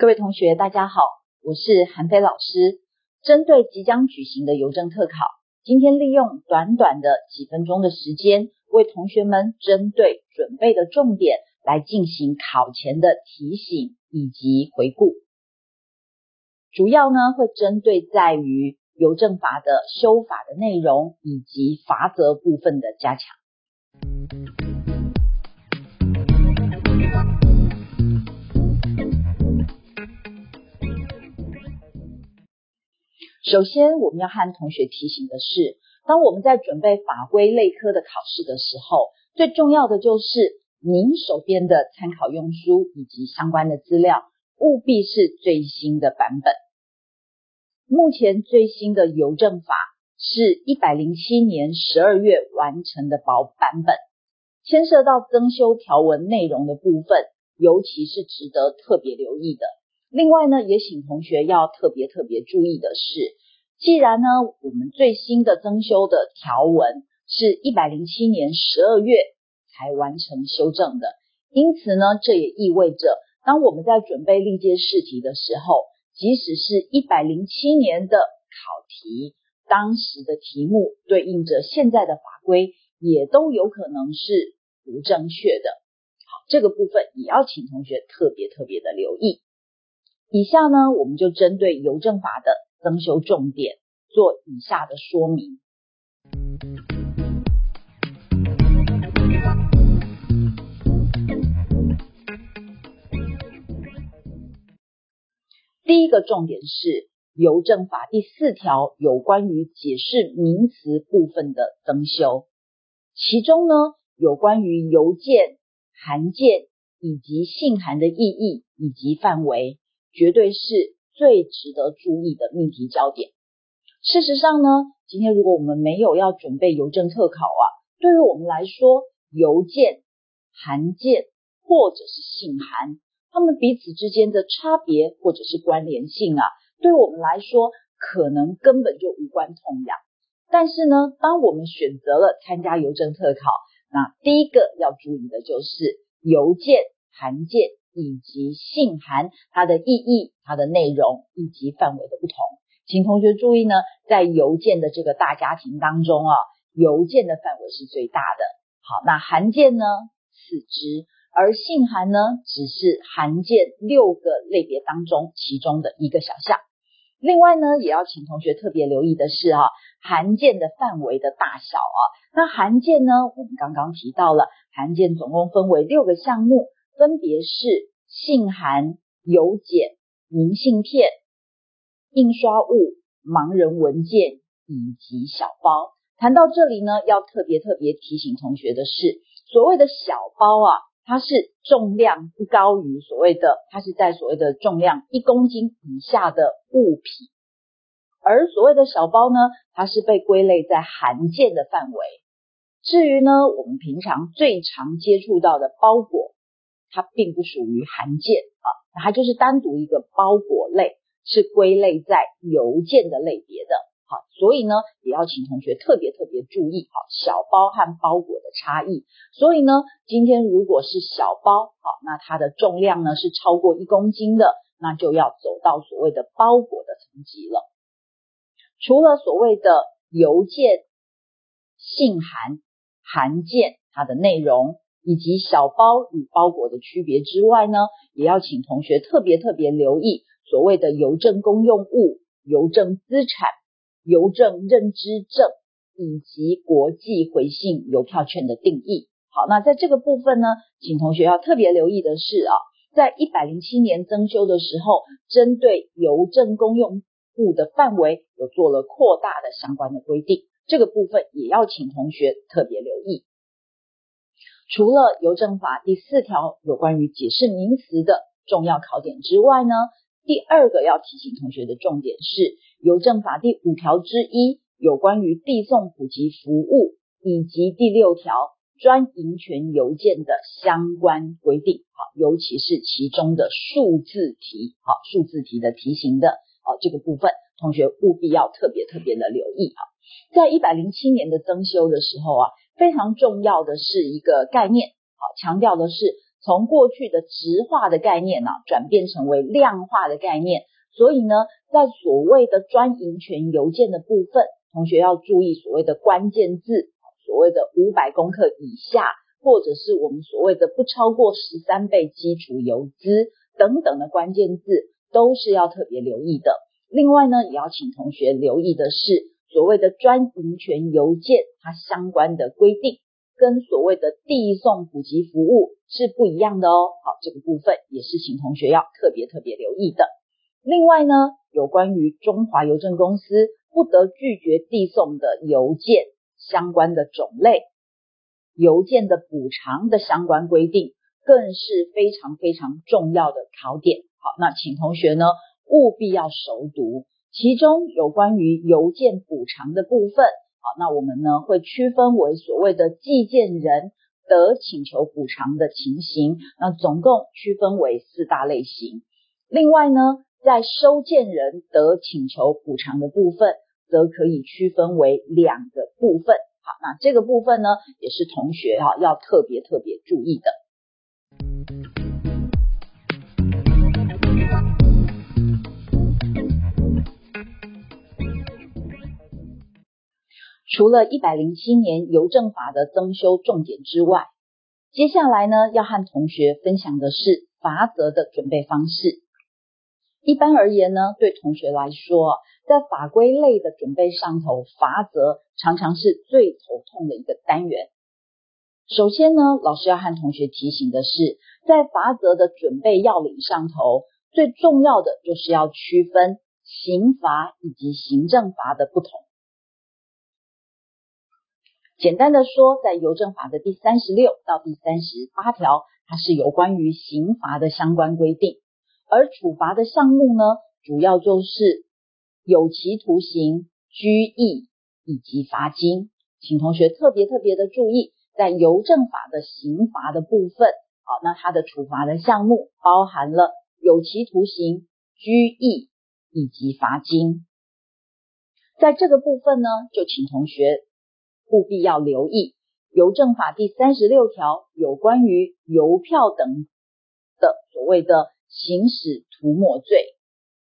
各位同学，大家好，我是韩飞老师。针对即将举行的邮政特考，今天利用短短的几分钟的时间，为同学们针对准备的重点来进行考前的提醒以及回顾。主要呢会针对在于邮政法的修法的内容以及罚则部分的加强。首先，我们要和同学提醒的是，当我们在准备法规类科的考试的时候，最重要的就是您手边的参考用书以及相关的资料，务必是最新的版本。目前最新的邮政法是一百零七年十二月完成的薄版本，牵涉到增修条文内容的部分，尤其是值得特别留意的。另外呢，也请同学要特别特别注意的是。既然呢，我们最新的增修的条文是一百零七年十二月才完成修正的，因此呢，这也意味着，当我们在准备历届试题的时候，即使是一百零七年的考题，当时的题目对应着现在的法规，也都有可能是不正确的。好，这个部分也要请同学特别特别的留意。以下呢，我们就针对邮政法的。增修重点做以下的说明。第一个重点是邮政法第四条有关于解释名词部分的增修，其中呢有关于邮件、函件以及信函的意义以及范围，绝对是。最值得注意的命题焦点。事实上呢，今天如果我们没有要准备邮政特考啊，对于我们来说，邮件、函件或者是信函，它们彼此之间的差别或者是关联性啊，对我们来说可能根本就无关痛痒。但是呢，当我们选择了参加邮政特考，那第一个要注意的就是邮件、函件。以及信函它的意义、它的内容以及范围的不同，请同学注意呢，在邮件的这个大家庭当中啊，邮件的范围是最大的。好，那函件呢次之，而信函呢只是函件六个类别当中其中的一个小项。另外呢，也要请同学特别留意的是啊，函件的范围的大小啊。那函件呢，我们刚刚提到了，函件总共分为六个项目。分别是信函、邮简、明信片、印刷物、盲人文件以及小包。谈到这里呢，要特别特别提醒同学的是，所谓的小包啊，它是重量不高于所谓的，它是在所谓的重量一公斤以下的物品，而所谓的小包呢，它是被归类在函件的范围。至于呢，我们平常最常接触到的包裹。它并不属于函件啊，它就是单独一个包裹类，是归类在邮件的类别的。好，所以呢，也要请同学特别特别注意，好，小包和包裹的差异。所以呢，今天如果是小包，好，那它的重量呢是超过一公斤的，那就要走到所谓的包裹的层级了。除了所谓的邮件、信函、函件，它的内容。以及小包与包裹的区别之外呢，也要请同学特别特别留意所谓的邮政公用物、邮政资产、邮政认知证以及国际回信邮票券的定义。好，那在这个部分呢，请同学要特别留意的是啊，在一百零七年增修的时候，针对邮政公用物的范围有做了扩大的相关的规定，这个部分也要请同学特别留意。除了邮政法第四条有关于解释名词的重要考点之外呢，第二个要提醒同学的重点是邮政法第五条之一有关于递送普及服务以及第六条专营权邮件的相关规定。好，尤其是其中的数字题，好，数字题的题型的，好，这个部分同学务必要特别特别的留意。啊，在一百零七年的增修的时候啊。非常重要的是一个概念，好，强调的是从过去的直化的概念呢，转变成为量化的概念。所以呢，在所谓的专营权邮件的部分，同学要注意所谓的关键字，所谓的五百公克以下，或者是我们所谓的不超过十三倍基础邮资等等的关键字，都是要特别留意的。另外呢，也要请同学留意的是，所谓的专营权邮件它相关的规定，跟所谓的递送普及服务是不一样的哦。好，这个部分也是请同学要特别特别留意的。另外呢，有关于中华邮政公司。不得拒绝递送的邮件相关的种类，邮件的补偿的相关规定，更是非常非常重要的考点。好，那请同学呢务必要熟读，其中有关于邮件补偿的部分。好，那我们呢会区分为所谓的寄件人得请求补偿的情形，那总共区分为四大类型。另外呢。在收件人得请求补偿的部分，则可以区分为两个部分。好，那这个部分呢，也是同学哈要特别特别注意的。除了一百零七年邮政法的增修重点之外，接下来呢，要和同学分享的是罚则的准备方式。一般而言呢，对同学来说，在法规类的准备上头，罚则常常是最头痛的一个单元。首先呢，老师要和同学提醒的是，在罚则的准备要领上头，最重要的就是要区分刑罚以及行政罚的不同。简单的说，在邮政法的第三十六到第三十八条，它是有关于刑罚的相关规定。而处罚的项目呢，主要就是有期徒刑、拘役以及罚金，请同学特别特别的注意，在邮政法的刑罚的部分，好，那它的处罚的项目包含了有期徒刑、拘役以及罚金，在这个部分呢，就请同学务必要留意邮政法第三十六条有关于邮票等的所谓的。行使涂抹罪，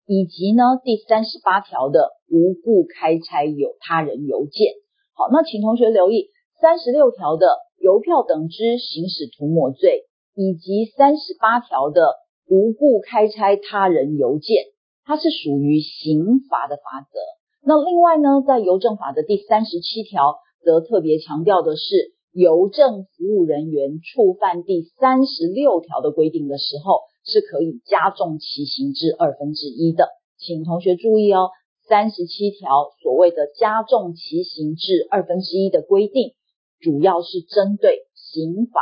以及呢第三十八条的无故开拆有他人邮件。好，那请同学留意三十六条的邮票等之行使涂抹罪，以及三十八条的无故开拆他人邮件，它是属于刑罚的法则。那另外呢，在邮政法的第三十七条，则特别强调的是，邮政服务人员触犯第三十六条的规定的时候。是可以加重其刑至二分之一的，请同学注意哦。三十七条所谓的加重其刑至二分之一的规定，主要是针对刑法，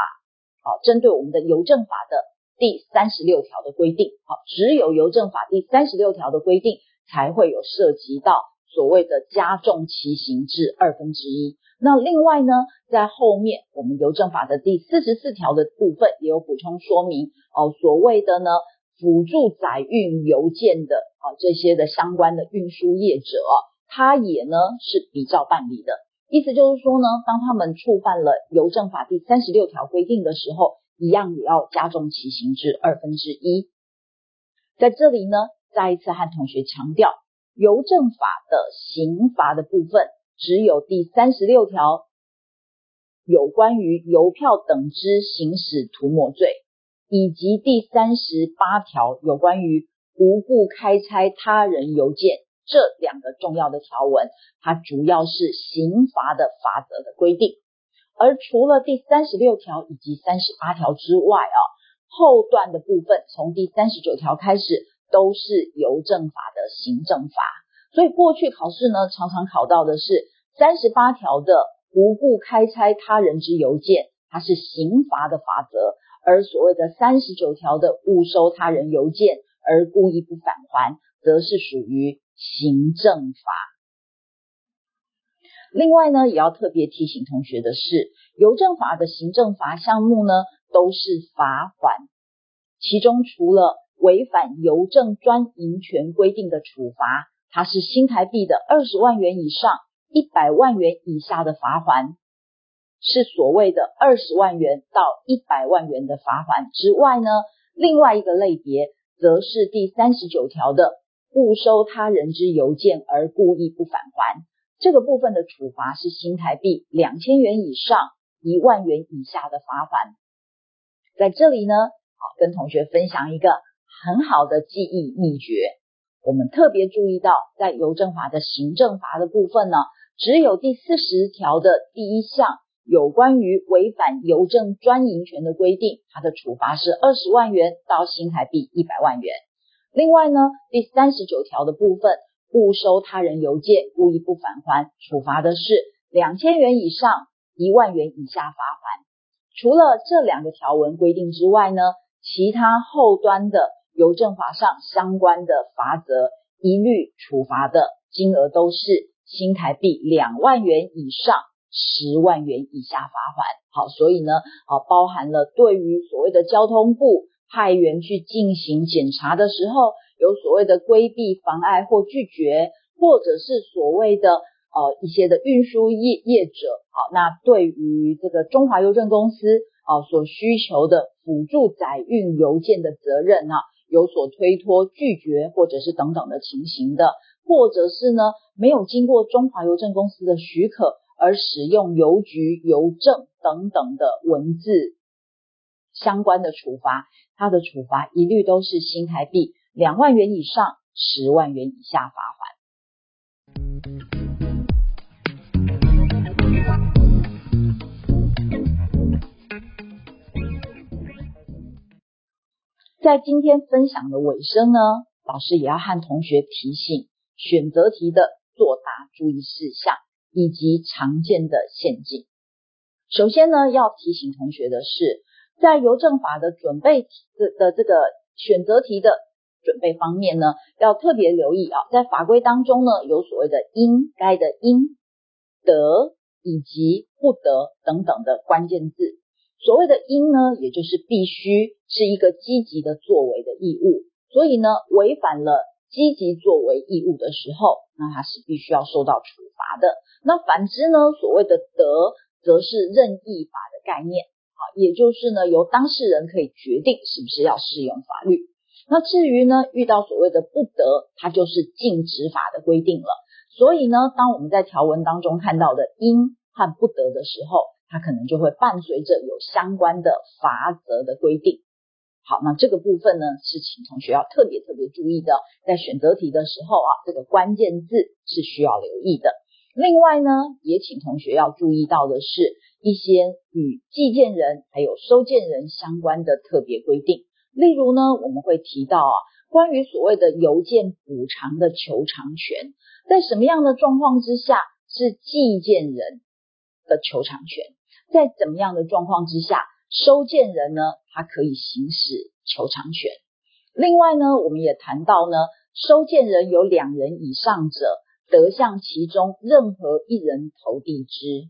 好，针对我们的邮政法的第三十六条的规定，好，只有邮政法第三十六条的规定才会有涉及到所谓的加重其刑至二分之一。那另外呢，在后面我们邮政法的第四十四条的部分也有补充说明哦，所谓的呢辅助载运邮件的啊这些的相关的运输业者，他也呢是比照办理的，意思就是说呢，当他们触犯了邮政法第三十六条规定的时候，一样也要加重其刑至二分之一。在这里呢，再一次和同学强调，邮政法的刑罚的部分。只有第三十六条有关于邮票等之行使涂抹罪，以及第三十八条有关于无故开拆他人邮件这两个重要的条文，它主要是刑罚的法则的规定。而除了第三十六条以及三十八条之外啊，后段的部分从第三十九条开始都是邮政法的行政法。所以过去考试呢，常常考到的是三十八条的无故开拆他人之邮件，它是刑罚的法则；而所谓的三十九条的误收他人邮件而故意不返还，则是属于行政法。另外呢，也要特别提醒同学的是，邮政法的行政罚项目呢，都是罚款，其中除了违反邮政专营权规定的处罚。它是新台币的二十万元以上一百万元以下的罚款，是所谓的二十万元到一百万元的罚款之外呢，另外一个类别则是第三十九条的误收他人之邮件而故意不返还，这个部分的处罚是新台币两千元以上一万元以下的罚款。在这里呢，好跟同学分享一个很好的记忆秘诀。我们特别注意到，在邮政法的行政罚的部分呢，只有第四十条的第一项有关于违反邮政专营权的规定，它的处罚是二十万元到新台币一百万元。另外呢，第三十九条的部分误收他人邮件故意不返还，处罚的是两千元以上一万元以下罚款。除了这两个条文规定之外呢，其他后端的邮政法上相关的罚则，一律处罚的金额都是新台币两万元以上十万元以下罚款。好，所以呢，啊，包含了对于所谓的交通部派员去进行检查的时候，有所谓的规避、妨碍或拒绝，或者是所谓的。呃，一些的运输业业者，好，那对于这个中华邮政公司啊所需求的辅助载运邮件的责任啊，有所推脱、拒绝或者是等等的情形的，或者是呢没有经过中华邮政公司的许可而使用邮局邮政等等的文字相关的处罚，它的处罚一律都是新台币两万元以上十万元以下罚款。在今天分享的尾声呢，老师也要和同学提醒选择题的作答注意事项以及常见的陷阱。首先呢，要提醒同学的是，在邮政法的准备的的这个选择题的准备方面呢，要特别留意啊，在法规当中呢，有所谓的应该的应、得以及不得等等的关键字。所谓的应呢，也就是必须是一个积极的作为的义务，所以呢，违反了积极作为义务的时候，那它是必须要受到处罚的。那反之呢，所谓的得，则是任意法的概念，好，也就是呢，由当事人可以决定是不是要适用法律。那至于呢，遇到所谓的不得，它就是禁止法的规定了。所以呢，当我们在条文当中看到的应和不得的时候，它可能就会伴随着有相关的罚则的规定。好，那这个部分呢，是请同学要特别特别注意的，在选择题的时候啊，这个关键字是需要留意的。另外呢，也请同学要注意到的是一些与寄件人还有收件人相关的特别规定。例如呢，我们会提到啊，关于所谓的邮件补偿的求偿权，在什么样的状况之下是寄件人的求偿权？在怎么样的状况之下，收件人呢，他可以行使求偿权。另外呢，我们也谈到呢，收件人有两人以上者，得向其中任何一人投递之。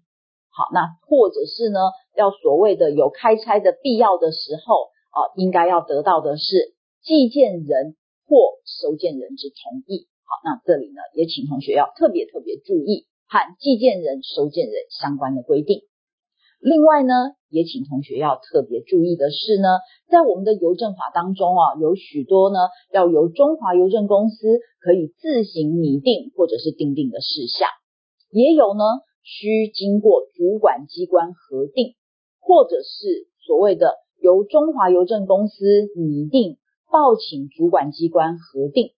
好，那或者是呢，要所谓的有开差的必要的时候，啊，应该要得到的是寄件人或收件人之同意。好，那这里呢，也请同学要特别特别注意和寄件人、收件人相关的规定。另外呢，也请同学要特别注意的是呢，在我们的邮政法当中啊，有许多呢要由中华邮政公司可以自行拟定或者是订定的事项，也有呢需经过主管机关核定，或者是所谓的由中华邮政公司拟定报请主管机关核定，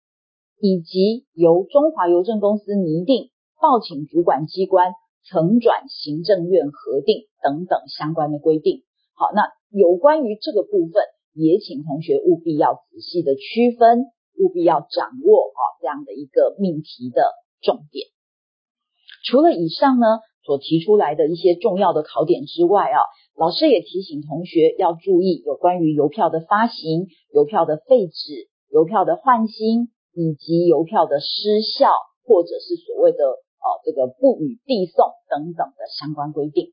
以及由中华邮政公司拟定报请主管机关。曾转行政院核定等等相关的规定。好，那有关于这个部分，也请同学务必要仔细的区分，务必要掌握啊这样的一个命题的重点。除了以上呢所提出来的一些重要的考点之外啊，老师也提醒同学要注意有关于邮票的发行、邮票的废止、邮票的换新以及邮票的失效，或者是所谓的。哦，这个不予递送等等的相关规定。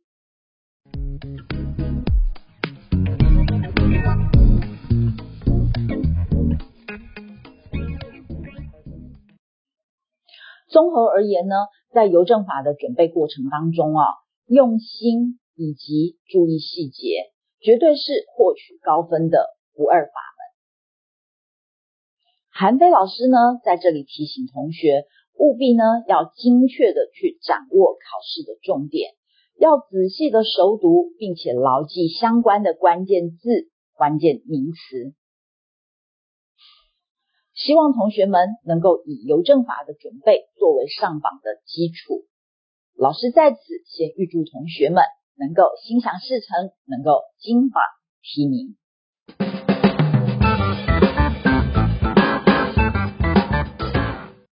综合而言呢，在邮政法的准备过程当中啊，用心以及注意细节，绝对是获取高分的不二法门。韩飞老师呢，在这里提醒同学，务必呢要精确的去掌握考试的重点，要仔细的熟读，并且牢记相关的关键字、关键名词。希望同学们能够以邮政法的准备作为上榜的基础。老师在此先预祝同学们能够心想事成，能够金榜题名。